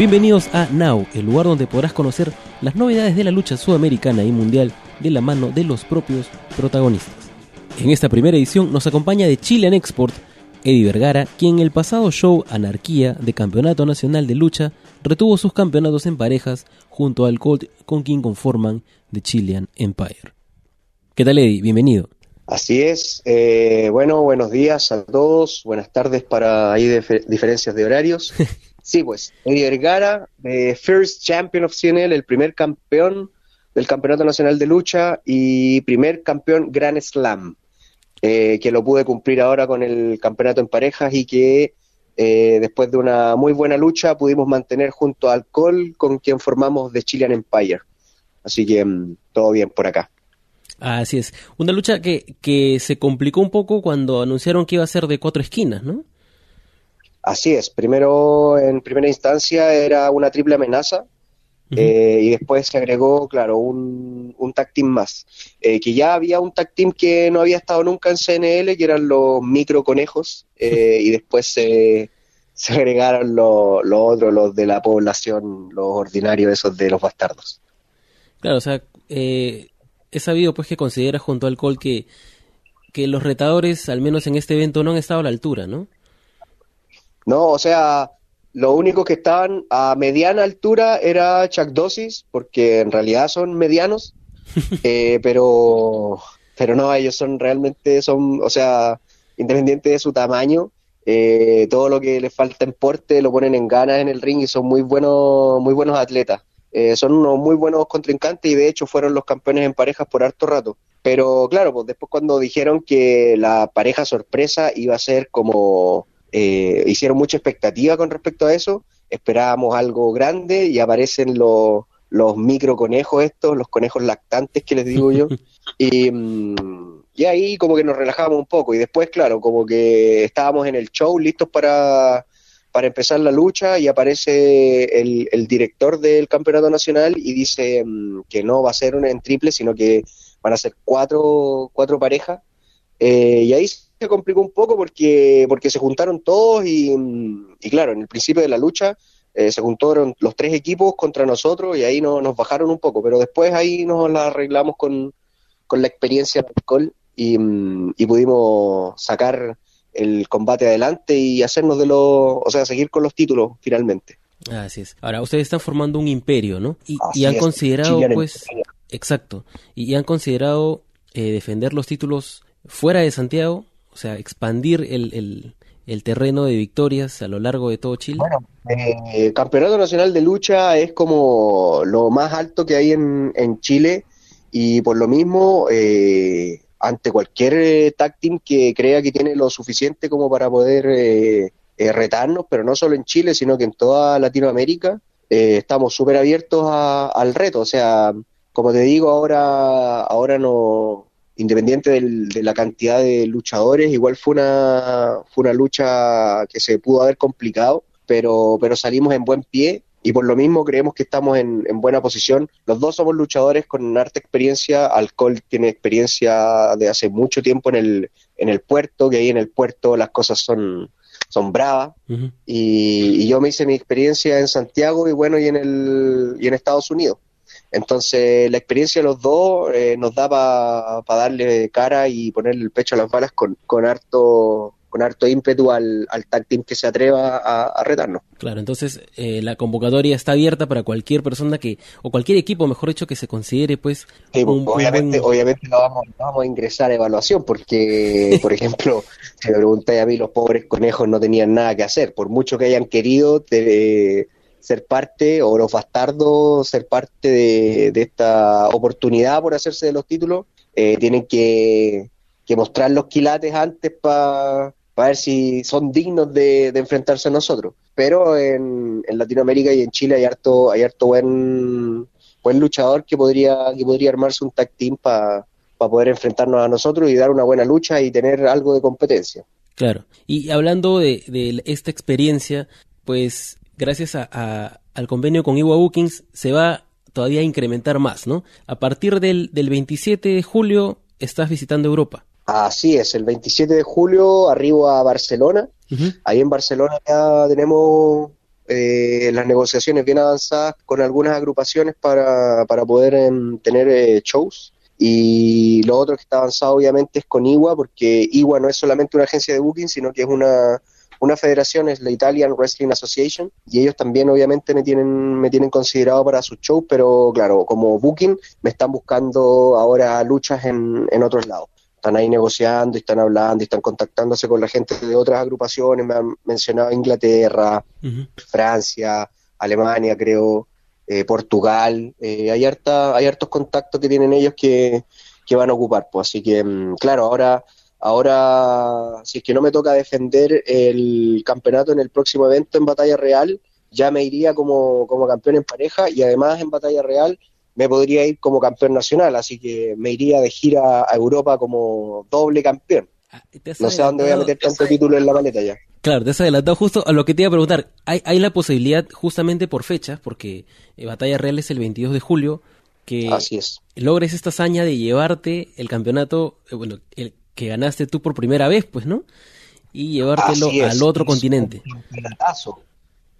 Bienvenidos a Now, el lugar donde podrás conocer las novedades de la lucha sudamericana y mundial de la mano de los propios protagonistas. En esta primera edición nos acompaña de Chilean Export Eddie Vergara, quien en el pasado show Anarquía de Campeonato Nacional de Lucha retuvo sus campeonatos en parejas junto al Colt con quien conforman The Chilean Empire. ¿Qué tal Eddie? Bienvenido. Así es. Eh, bueno, buenos días a todos. Buenas tardes para ahí diferencias de horarios. Sí, pues, Eddie Vergara, the First Champion of CNL, el primer campeón del Campeonato Nacional de Lucha y primer campeón Grand Slam, eh, que lo pude cumplir ahora con el campeonato en parejas y que eh, después de una muy buena lucha pudimos mantener junto al Col con quien formamos The Chilean Empire. Así que mm, todo bien por acá. Así es. Una lucha que, que se complicó un poco cuando anunciaron que iba a ser de cuatro esquinas, ¿no? Así es, primero en primera instancia era una triple amenaza eh, y después se agregó, claro, un, un tag team más, eh, que ya había un tag team que no había estado nunca en CNL, que eran los micro conejos, eh, y después se, se agregaron los otros, los de la población, los ordinarios, esos de los bastardos. Claro, o sea, he sabido pues que considera junto al Col que, que los retadores, al menos en este evento, no han estado a la altura, ¿no? No, o sea, lo único que estaban a mediana altura era Chuck Dosis, porque en realidad son medianos, eh, pero, pero no, ellos son realmente, son, o sea, independiente de su tamaño, eh, todo lo que les falta en porte lo ponen en ganas en el ring y son muy buenos, muy buenos atletas. Eh, son unos muy buenos contrincantes y de hecho fueron los campeones en parejas por harto rato. Pero claro, pues después cuando dijeron que la pareja sorpresa iba a ser como eh, hicieron mucha expectativa con respecto a eso, esperábamos algo grande y aparecen los, los micro conejos estos, los conejos lactantes que les digo yo, y, mm, y, ahí como que nos relajamos un poco y después, claro, como que estábamos en el show listos para, para empezar la lucha y aparece el, el director del campeonato nacional y dice mm, que no va a ser una en triple, sino que van a ser cuatro, cuatro parejas. Eh, y ahí se complicó un poco porque, porque se juntaron todos y, claro, en el principio de la lucha eh, se juntaron los tres equipos contra nosotros y ahí no, nos bajaron un poco, pero después ahí nos la arreglamos con, con la experiencia del alcohol y, y, pudimos sacar el combate adelante y hacernos de los, o sea, seguir con los títulos finalmente. Así es. Ahora, ustedes están formando un imperio, ¿no? Y, han considerado, pues, exacto, y, han considerado eh, defender los títulos fuera de Santiago sea, expandir el, el, terreno de victorias a lo largo de todo Chile? Bueno, el eh, Campeonato Nacional de Lucha es como lo más alto que hay en, en Chile y por lo mismo, eh, ante cualquier eh, tag team que crea que tiene lo suficiente como para poder retarnos, pero no solo en Chile, sino que en toda Latinoamérica, estamos súper abiertos al reto. O sea, como te digo, ahora, ahora no, independiente de la cantidad de luchadores, igual fue una, fue una lucha que se pudo haber complicado, pero, pero salimos en buen pie y por lo mismo creemos que estamos en, buena posición. Los dos somos luchadores con harta experiencia, Alcohol tiene experiencia de hace mucho tiempo en el, en el puerto, que ahí en el puerto las cosas son, son bravas, y, y, yo me hice mi experiencia en Santiago y bueno, y en, el, y en Estados Unidos. Entonces, la experiencia de los dos eh, nos da para darle cara y ponerle el pecho a las balas con, con harto con harto ímpetu al, al tag team que se atreva a, retarnos. Claro, entonces eh, la convocatoria está abierta para cualquier persona que, o cualquier equipo, mejor dicho, que se considere, pues. pues obviamente, obviamente no vamos, vamos a ingresar a evaluación, porque, por ejemplo, si me preguntáis a mí, los pobres conejos no tenían nada que hacer, por mucho que hayan querido. Te, ser parte, o los bastardos ser parte de, esta oportunidad por hacerse de los títulos, eh, tienen que, mostrar los quilates antes para ver si son dignos de, enfrentarse a nosotros. Pero en, Latinoamérica y en Chile hay harto, hay harto buen, buen luchador que podría, que podría armarse un tag team para poder enfrentarnos a nosotros y dar una buena lucha y tener algo de competencia. Claro. Y hablando de esta experiencia, pues gracias a, al convenio con Iwa Bookings, se va todavía a incrementar más, ¿no? A partir del, del 27 de julio estás visitando Europa. Así es, el 27 de julio arribo a Barcelona. Ahí en Barcelona ya tenemos eh, las negociaciones bien avanzadas con algunas agrupaciones para, para poder em, tener eh, shows. Y lo otro que está avanzado obviamente es con IWA, porque IWA no es solamente una agencia de booking, sino que es una, una federación, es la Italian Wrestling Association, y ellos también obviamente me tienen, me tienen considerado para sus shows, pero claro, como booking me están buscando ahora luchas en, en otros lados. Están ahí negociando y están hablando y están contactándose con la gente de otras agrupaciones, me han mencionado Inglaterra, Francia, Alemania, creo, eh, Portugal, eh, hay, harta, hay hartos contactos que tienen ellos que, que van a ocupar, pues. Así que, mm, claro, ahora, ahora, si es que no me toca defender el campeonato en el próximo evento en batalla real, ya me iría como, como campeón en pareja y además en batalla real me podría ir como campeón nacional, así que me iría de gira a Europa como doble campeón. Ah, no sé dónde voy a meter tanto título en la maleta ya. Claro, te has adelantado justo a lo que te iba a preguntar. ¿Hay, hay la posibilidad, justamente por fechas, porque eh, Batalla Real es el 22 de julio, que Así es. logres esta hazaña de llevarte el campeonato, eh, bueno, el que ganaste tú por primera vez, pues, ¿no? Y llevártelo al otro continente. Un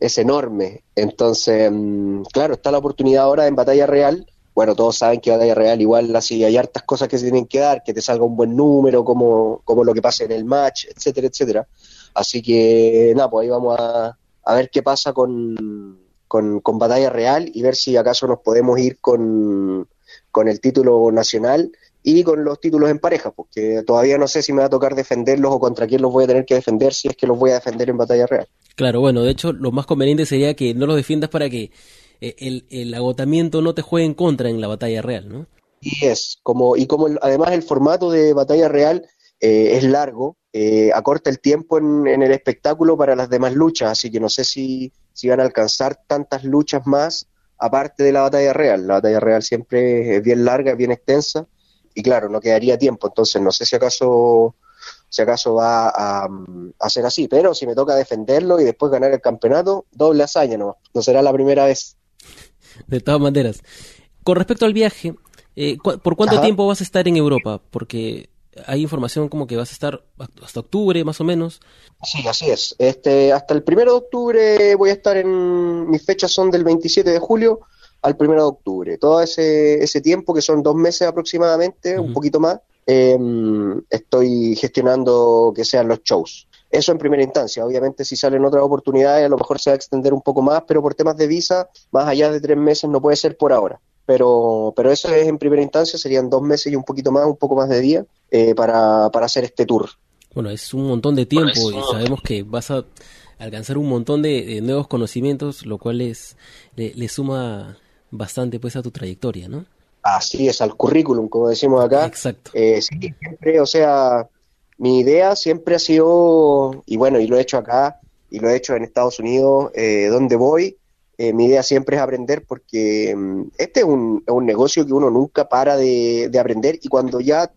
es enorme. Entonces, mm, claro, está la oportunidad ahora en batalla real. Bueno, todos saben que batalla real igual así hay hartas cosas que se tienen que dar, que te salga un buen número, como, como lo que pasa en el match, etcétera, etcétera. Así que, nada, pues ahí vamos a, a ver qué pasa con, con, con, batalla real y ver si acaso nos podemos ir con, con el título nacional y con los títulos en pareja, porque todavía no sé si me va a tocar defenderlos o contra quién los voy a tener que defender si es que los voy a defender en batalla real. Claro, bueno, de hecho lo más conveniente sería que no los defiendas para que eh, el, el, agotamiento no te juegue en contra en la batalla real, ¿no? Y es, como, y como además el formato de batalla real eh, es largo, eh, acorta el tiempo en, en, el espectáculo para las demás luchas, así que no sé si, si van a alcanzar tantas luchas más aparte de la batalla real. La batalla real siempre es bien larga, bien extensa, y claro, no quedaría tiempo, entonces no sé si acaso si acaso va a, a, ser así, pero si me toca defenderlo y después ganar el campeonato, doble hazaña no, no será la primera vez. De todas maneras, con respecto al viaje, eh, ¿por cuánto tiempo vas a estar en Europa? Porque hay información como que vas a estar hasta octubre más o menos. Sí, así es. Este, hasta el primero de octubre voy a estar en, mis fechas son del 27 de julio al primero de octubre. Todo ese, ese tiempo, que son dos meses aproximadamente, un poquito más, eh, estoy gestionando que sean los shows. Eso en primera instancia. Obviamente, si salen otras oportunidades, a lo mejor se va a extender un poco más, pero por temas de visa, más allá de tres meses no puede ser por ahora. Pero, pero eso es en primera instancia, serían dos meses y un poquito más, un poco más de día, eh, para, para hacer este tour. Bueno, es un montón de tiempo y sabemos que vas a alcanzar un montón de, nuevos conocimientos, lo cual es, le, suma bastante pues a tu trayectoria, ¿no? Así es, al currículum, como decimos acá. Exacto. Eh, siempre, o sea, mi idea siempre ha sido, y bueno, y lo he hecho acá, y lo he hecho en Estados Unidos, eh, donde voy, eh, mi idea siempre es aprender porque mm, este es un, es un, negocio que uno nunca para de, de, aprender y cuando ya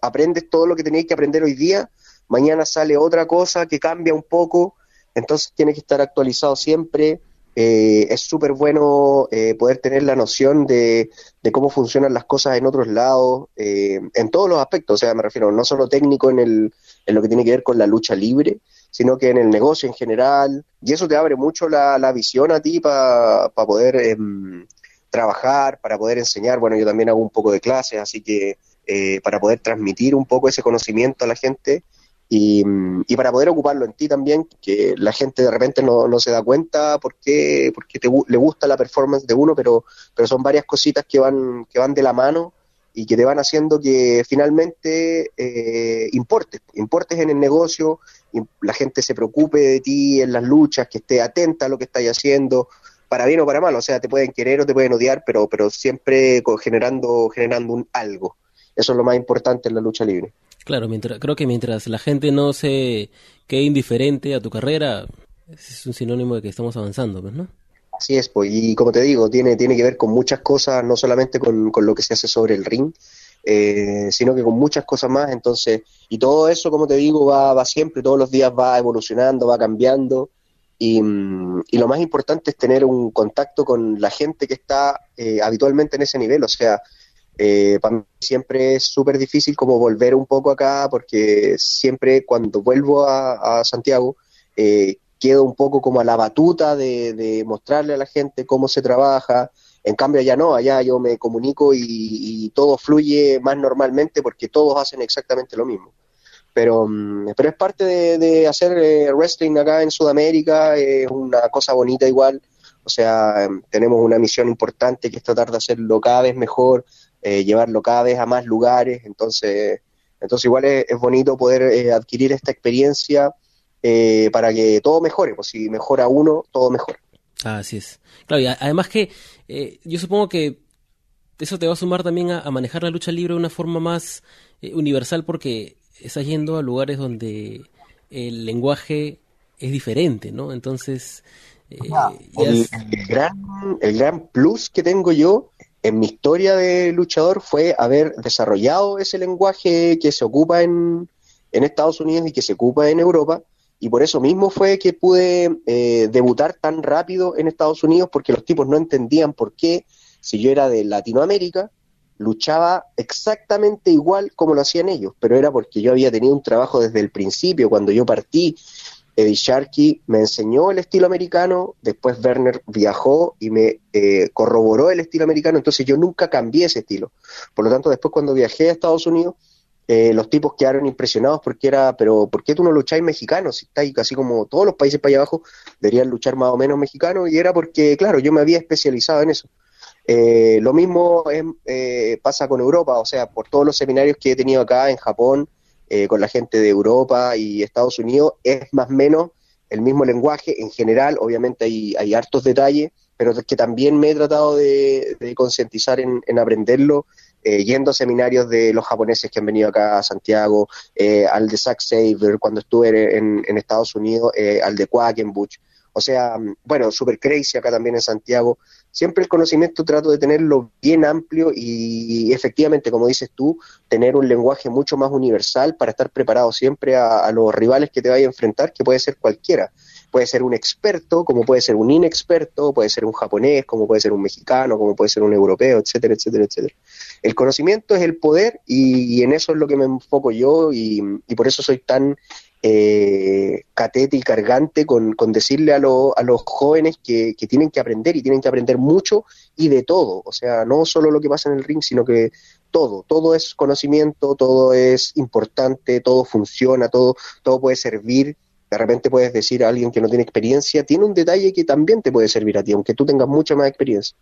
aprendes todo lo que tenéis que aprender hoy día, mañana sale otra cosa que cambia un poco, entonces tienes que estar actualizado siempre, eh, es súper bueno eh, poder tener la noción de, cómo funcionan las cosas en otros lados, eh, en todos los aspectos, o sea, me refiero no solo técnico en, el, en lo que tiene que ver con la lucha libre, sino que en el negocio en general, y eso te abre mucho la, la visión a ti para poder em, trabajar, para poder enseñar, bueno, yo también hago un poco de clases, así que para poder transmitir un poco ese conocimiento a la gente, y, para poder ocuparlo en ti también, que la gente de repente no, no se da cuenta porque, porque te, le gusta la performance de uno, pero, pero son varias cositas que van, que van de la mano y que te van haciendo que finalmente eh, importes, importes en el negocio, la gente se preocupe de ti en las luchas, que esté atenta a lo que estás haciendo, para bien o para mal, o sea, te pueden querer o te pueden odiar, pero, pero siempre generando, generando un algo. Eso es lo más importante en la lucha libre. Claro, mientras, creo que mientras la gente no se quede indiferente a tu carrera, es un sinónimo de que estamos avanzando, pues, ¿no? Así es, pues, y como te digo, tiene, tiene que ver con muchas cosas, no solamente con, con lo que se hace sobre el ring, eh, sino que con muchas cosas más, entonces, y todo eso, como te digo, va, va siempre, todos los días va evolucionando, va cambiando, y, y lo más importante es tener un contacto con la gente que está eh, habitualmente en ese nivel, o sea, eh, para mí siempre es súper difícil como volver un poco acá porque siempre cuando vuelvo a, Santiago eh, quedo un poco como a la batuta de, mostrarle a la gente cómo se trabaja. En cambio, allá no, allá yo me comunico y, todo fluye más normalmente porque todos hacen exactamente lo mismo. Pero, mm, pero es parte de, hacer eh, wrestling acá en Sudamérica, es una cosa bonita igual. O sea, em, tenemos una misión importante que es tratar de hacerlo cada vez mejor, eh, llevarlo cada vez a más lugares. Entonces, entonces igual es, bonito poder eh, adquirir esta experiencia eh, para que todo mejore, pues si mejora uno, todo mejora. Así es. Claro, y además que eh, yo supongo que eso te va a sumar también a, manejar la lucha libre de una forma más universal porque estás yendo a lugares donde el lenguaje es diferente, ¿no? Entonces... el, gran, el gran plus que tengo yo en mi historia de luchador fue haber desarrollado ese lenguaje que se ocupa en, Estados Unidos y que se ocupa en Europa. Y por eso mismo fue que pude eh, debutar tan rápido en Estados Unidos, porque los tipos no entendían por qué, si yo era de Latinoamérica, luchaba exactamente igual como lo hacían ellos, pero era porque yo había tenido un trabajo desde el principio, cuando yo partí Eddie Sharkey me enseñó el estilo americano, después Werner viajó y me eh, corroboró el estilo americano, entonces yo nunca cambié ese estilo. Por lo tanto, después cuando viajé a Estados Unidos, eh, los tipos quedaron impresionados porque era, pero ¿por qué tú no lucháis mexicano? Si estáis casi como todos los países para allá abajo, deberían luchar más o menos mexicano, y era porque, claro, yo me había especializado en eso. Eh, lo mismo pasa con Europa, o sea, por todos los seminarios que he tenido acá en Japón, eh, con la gente de Europa y Estados Unidos es más o menos el mismo lenguaje. En general, obviamente hay, hay hartos detalles, pero que también me he tratado de, concientizar en, aprenderlo, eh, yendo a seminarios de los japoneses que han venido acá a Santiago, eh, al de Zack Saber cuando estuve en, en Estados Unidos, al de Quackenbush, o sea, bueno, Super Crazy acá también en Santiago, siempre el conocimiento trato de tenerlo bien amplio y efectivamente, como dices tú, tener un lenguaje mucho más universal para estar preparado siempre a, los rivales que te vaya a enfrentar, que puede ser cualquiera. Puede ser un experto, como puede ser un inexperto, puede ser un japonés, como puede ser un mexicano, como puede ser un europeo, etcétera, etcétera, etcétera. El conocimiento es el poder y, en eso es lo que me enfoco yo y, y por eso soy tan eh, catete y cargante con, decirle a, a, los jóvenes que, tienen que aprender y tienen que aprender mucho y de todo. O sea, no solo lo que pasa en el ring, sino que todo, todo es conocimiento, todo es importante, todo funciona, todo, todo puede servir. De repente puedes decir a alguien que no tiene experiencia, tiene un detalle que también te puede servir a ti, aunque tú tengas mucha más experiencia.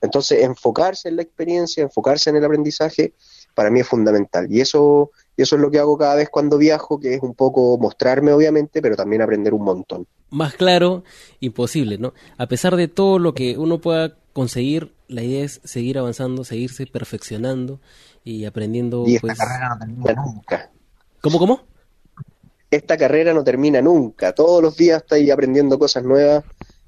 Entonces, enfocarse en la experiencia, enfocarse en el aprendizaje, para mí es fundamental. Y eso y eso es lo que hago cada vez cuando viajo, que es un poco mostrarme, obviamente, pero también aprender un montón. Más claro, imposible, ¿no? A pesar de todo lo que uno pueda conseguir, la idea es seguir avanzando, seguirse perfeccionando y aprendiendo. Y esta pues, carrera no termina nunca. ¿Cómo, cómo? Esta carrera no termina nunca. Todos los días estás aprendiendo cosas nuevas.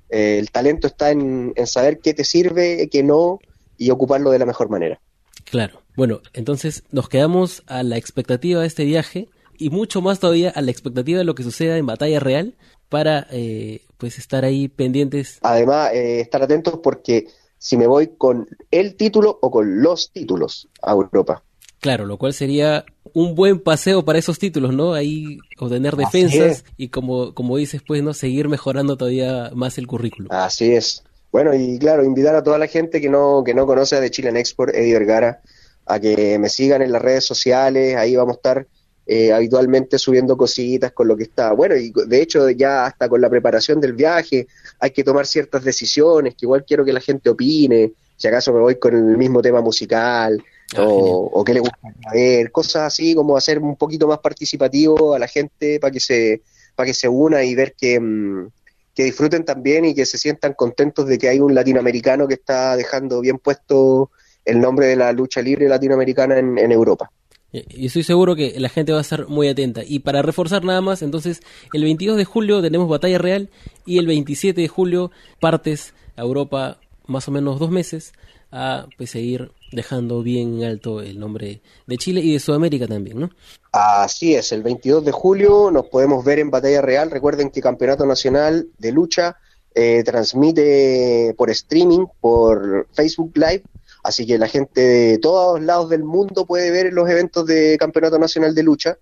Eh, el talento está en saber qué te sirve, qué no, y ocuparlo de la mejor manera. Claro. Bueno, entonces nos quedamos a la expectativa de este viaje y mucho más todavía a la expectativa de lo que suceda en batalla real para eh, pues estar ahí pendientes. Además, eh, estar atentos porque si me voy con el título o con los títulos a Europa. Claro, lo cual sería un buen paseo para esos títulos, ¿no? Ahí obtener defensas y como, como dices, pues, ¿no? Seguir mejorando todavía más el currículum. Así es. Bueno, y claro, invitar a toda la gente que no, que no conoce de Chile en Export, Eddie Vergara, a que me sigan en las redes sociales, ahí vamos a estar eh, habitualmente subiendo cositas con lo que está. Bueno, y de hecho ya hasta con la preparación del viaje hay que tomar ciertas decisiones, que igual quiero que la gente opine, si acaso me voy con el mismo tema musical ah, o, o qué le gusta ver, cosas así como hacer un poquito más participativo a la gente para que se para que se una y ver que, mm, que disfruten también y que se sientan contentos de que hay un latinoamericano que está dejando bien puesto el nombre de la lucha libre latinoamericana en, Europa. Y estoy seguro que la gente va a estar muy atenta. Y para reforzar nada más, entonces, el 22 de julio tenemos Batalla Real y el 27 de julio partes a Europa más o menos dos meses a pues, seguir dejando bien alto el nombre de Chile y de Sudamérica también, ¿no? Así es, el 22 de julio nos podemos ver en Batalla Real. Recuerden que Campeonato Nacional de Lucha eh, transmite por streaming, por Facebook Live Así que la gente de todos lados del mundo puede ver los eventos de Campeonato Nacional de Lucha.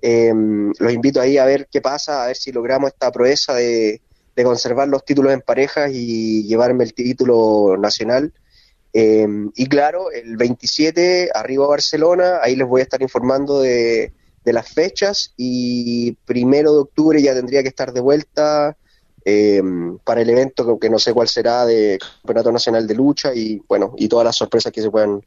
em, los invito ahí a ver qué pasa, a ver si logramos esta proeza de, conservar los títulos en parejas y llevarme el título nacional. Em, y claro, el 27 arriba a Barcelona, ahí les voy a estar informando de, de las fechas y primero de octubre ya tendría que estar de vuelta eh, para el evento que no sé cuál será de Campeonato Nacional de Lucha y bueno, y todas las sorpresas que se puedan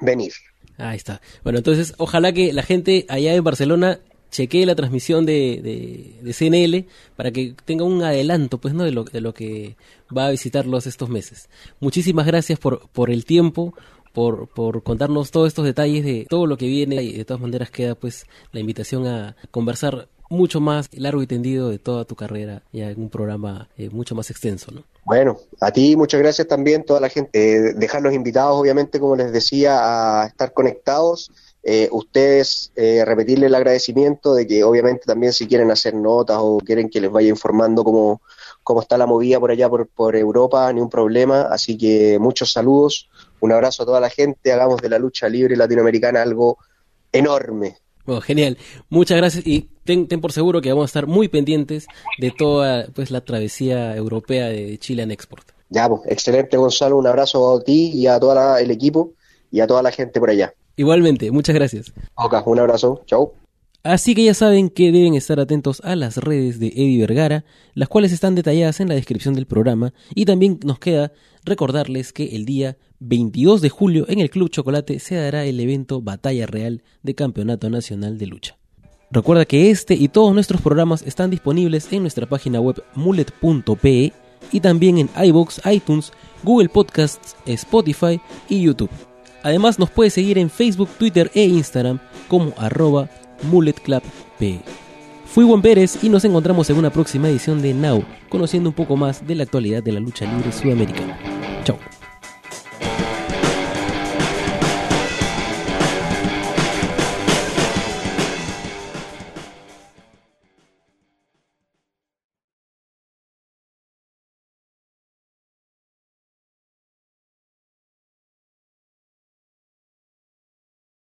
venir. Ahí está. Bueno, entonces ojalá que la gente allá en Barcelona chequee la transmisión de, de, CNL para que tenga un adelanto pues no de lo, de lo que va a visitarlos estos meses. Muchísimas gracias por, por el tiempo, por, por contarnos todos estos detalles de todo lo que viene y de todas maneras queda pues la invitación a conversar mucho más largo y tendido de toda tu carrera, ya en un programa eh, mucho más extenso, ¿no? Bueno, a ti muchas gracias también, toda la gente. Eh, dejar invitados, obviamente, como les decía, a estar conectados. Eh, ustedes repetirle el agradecimiento de que obviamente también si quieren hacer notas o quieren que les vaya informando cómo, cómo está la movida por allá por, por Europa, ni un problema. Así que muchos saludos, un abrazo a toda la gente, hagamos de la lucha libre latinoamericana algo enorme. Bueno, genial. Muchas gracias y ten, por seguro que vamos a estar muy pendientes de toda pues la travesía europea de Chile en Export. Ya, pues, excelente Gonzalo, un abrazo a ti y a todo el equipo y a toda la gente por allá. Igualmente, muchas gracias. Ok, un abrazo, chao. Así que ya saben que deben estar atentos a las redes de Eddie Vergara, las cuales están detalladas en la descripción del programa, y también nos queda recordarles que el día 22 de julio en el Club Chocolate se dará el evento Batalla Real de Campeonato Nacional de Lucha. Recuerda que este y todos nuestros programas están disponibles en nuestra página web mullet.pe y también en iBox, iTunes, Google Podcasts, Spotify y YouTube. Además nos puede seguir en Facebook, Twitter e Instagram como arroba mulletclubpe. Fui Juan Pérez y nos encontramos en una próxima edición de Now, conociendo un poco más de la actualidad de la lucha libre sudamericana.